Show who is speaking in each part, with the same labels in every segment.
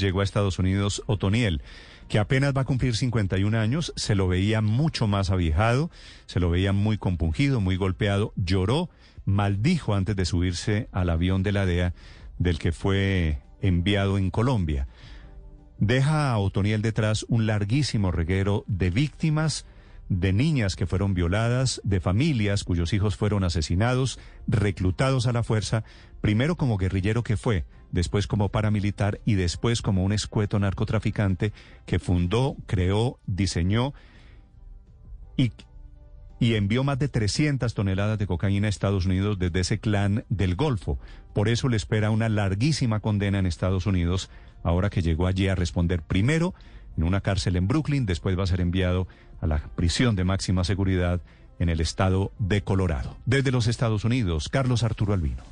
Speaker 1: llegó a Estados Unidos Otoniel, que apenas va a cumplir 51 años, se lo veía mucho más aviejado, se lo veía muy compungido, muy golpeado, lloró, maldijo antes de subirse al avión de la DEA del que fue enviado en Colombia. Deja a Otoniel detrás un larguísimo reguero de víctimas, de niñas que fueron violadas, de familias cuyos hijos fueron asesinados, reclutados a la fuerza, primero como guerrillero que fue, después como paramilitar y después como un escueto narcotraficante que fundó, creó, diseñó y, y envió más de 300 toneladas de cocaína a Estados Unidos desde ese clan del Golfo. Por eso le espera una larguísima condena en Estados Unidos ahora que llegó allí a responder primero en una cárcel en Brooklyn, después va a ser enviado a la prisión de máxima seguridad en el estado de Colorado. Desde los Estados Unidos, Carlos Arturo Albino.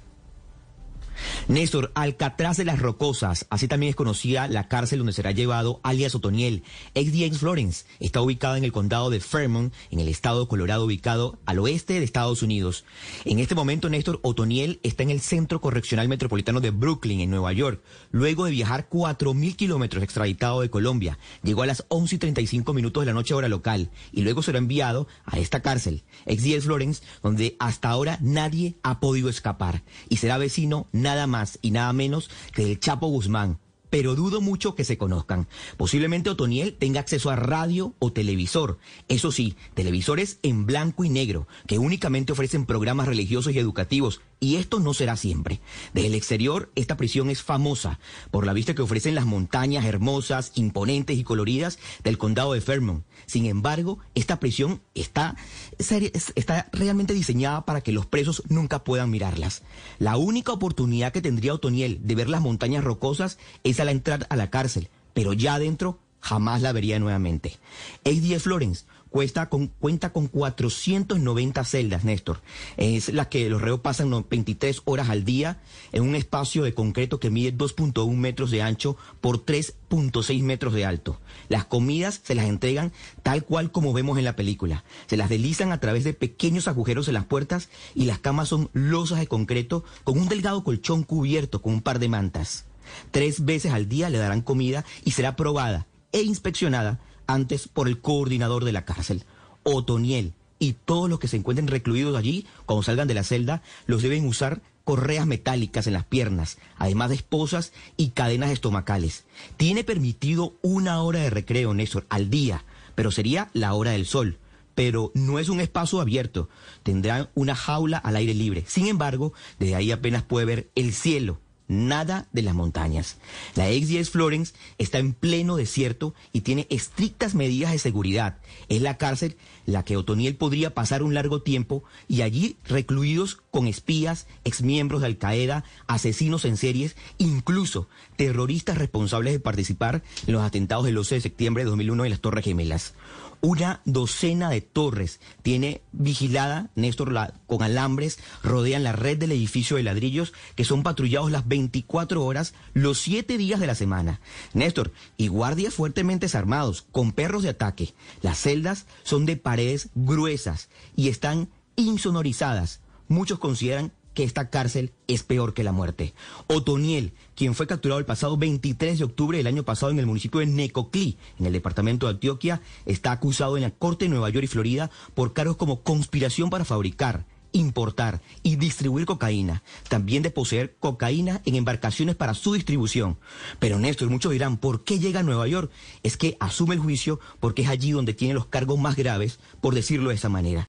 Speaker 2: Néstor, Alcatraz de las Rocosas, así también es conocida la cárcel donde será llevado alias Otoniel, ex James Florence, está ubicada en el condado de Fairmont, en el estado de Colorado, ubicado al oeste de Estados Unidos. En este momento, Néstor, Otoniel está en el Centro Correccional Metropolitano de Brooklyn, en Nueva York, luego de viajar 4.000 kilómetros extraditado de Colombia. Llegó a las 11 y 35 minutos de la noche hora local y luego será enviado a esta cárcel, ex James Florence, donde hasta ahora nadie ha podido escapar y será vecino nada más y nada menos que del Chapo Guzmán, pero dudo mucho que se conozcan. Posiblemente Otoniel tenga acceso a radio o televisor. Eso sí, televisores en blanco y negro, que únicamente ofrecen programas religiosos y educativos. Y esto no será siempre. Desde el exterior, esta prisión es famosa por la vista que ofrecen las montañas hermosas, imponentes y coloridas del condado de Fairmont. Sin embargo, esta prisión está, está realmente diseñada para que los presos nunca puedan mirarlas. La única oportunidad que tendría Otoniel de ver las montañas rocosas es al entrar a la cárcel, pero ya adentro jamás la vería nuevamente. A.D. Florence cuesta con, cuenta con 490 celdas, Néstor. Es la que los reos pasan 23 horas al día en un espacio de concreto que mide 2.1 metros de ancho por 3.6 metros de alto. Las comidas se las entregan tal cual como vemos en la película. Se las deslizan a través de pequeños agujeros en las puertas y las camas son losas de concreto con un delgado colchón cubierto con un par de mantas. Tres veces al día le darán comida y será probada e inspeccionada antes por el coordinador de la cárcel, Otoniel, y todos los que se encuentren recluidos allí, cuando salgan de la celda, los deben usar correas metálicas en las piernas, además de esposas y cadenas estomacales. Tiene permitido una hora de recreo, Néstor, al día, pero sería la hora del sol. Pero no es un espacio abierto, tendrán una jaula al aire libre. Sin embargo, desde ahí apenas puede ver el cielo nada de las montañas. La ex 10 Florence está en pleno desierto y tiene estrictas medidas de seguridad. Es la cárcel la que Otoniel podría pasar un largo tiempo y allí recluidos con espías, exmiembros de Al Qaeda, asesinos en series, incluso terroristas responsables de participar en los atentados del 11 de septiembre de 2001 en las Torres Gemelas. Una docena de torres tiene vigilada, Néstor, con alambres, rodean la red del edificio de ladrillos que son patrullados las 24 horas, los 7 días de la semana. Néstor, y guardias fuertemente armados, con perros de ataque. Las celdas son de paredes gruesas y están insonorizadas. Muchos consideran que esta cárcel es peor que la muerte. Otoniel, quien fue capturado el pasado 23 de octubre del año pasado en el municipio de Necoclí, en el departamento de Antioquia, está acusado en la Corte de Nueva York y Florida por cargos como conspiración para fabricar, importar y distribuir cocaína, también de poseer cocaína en embarcaciones para su distribución. Pero Néstor, muchos dirán, ¿por qué llega a Nueva York? Es que asume el juicio porque es allí donde tiene los cargos más graves, por decirlo de esa manera.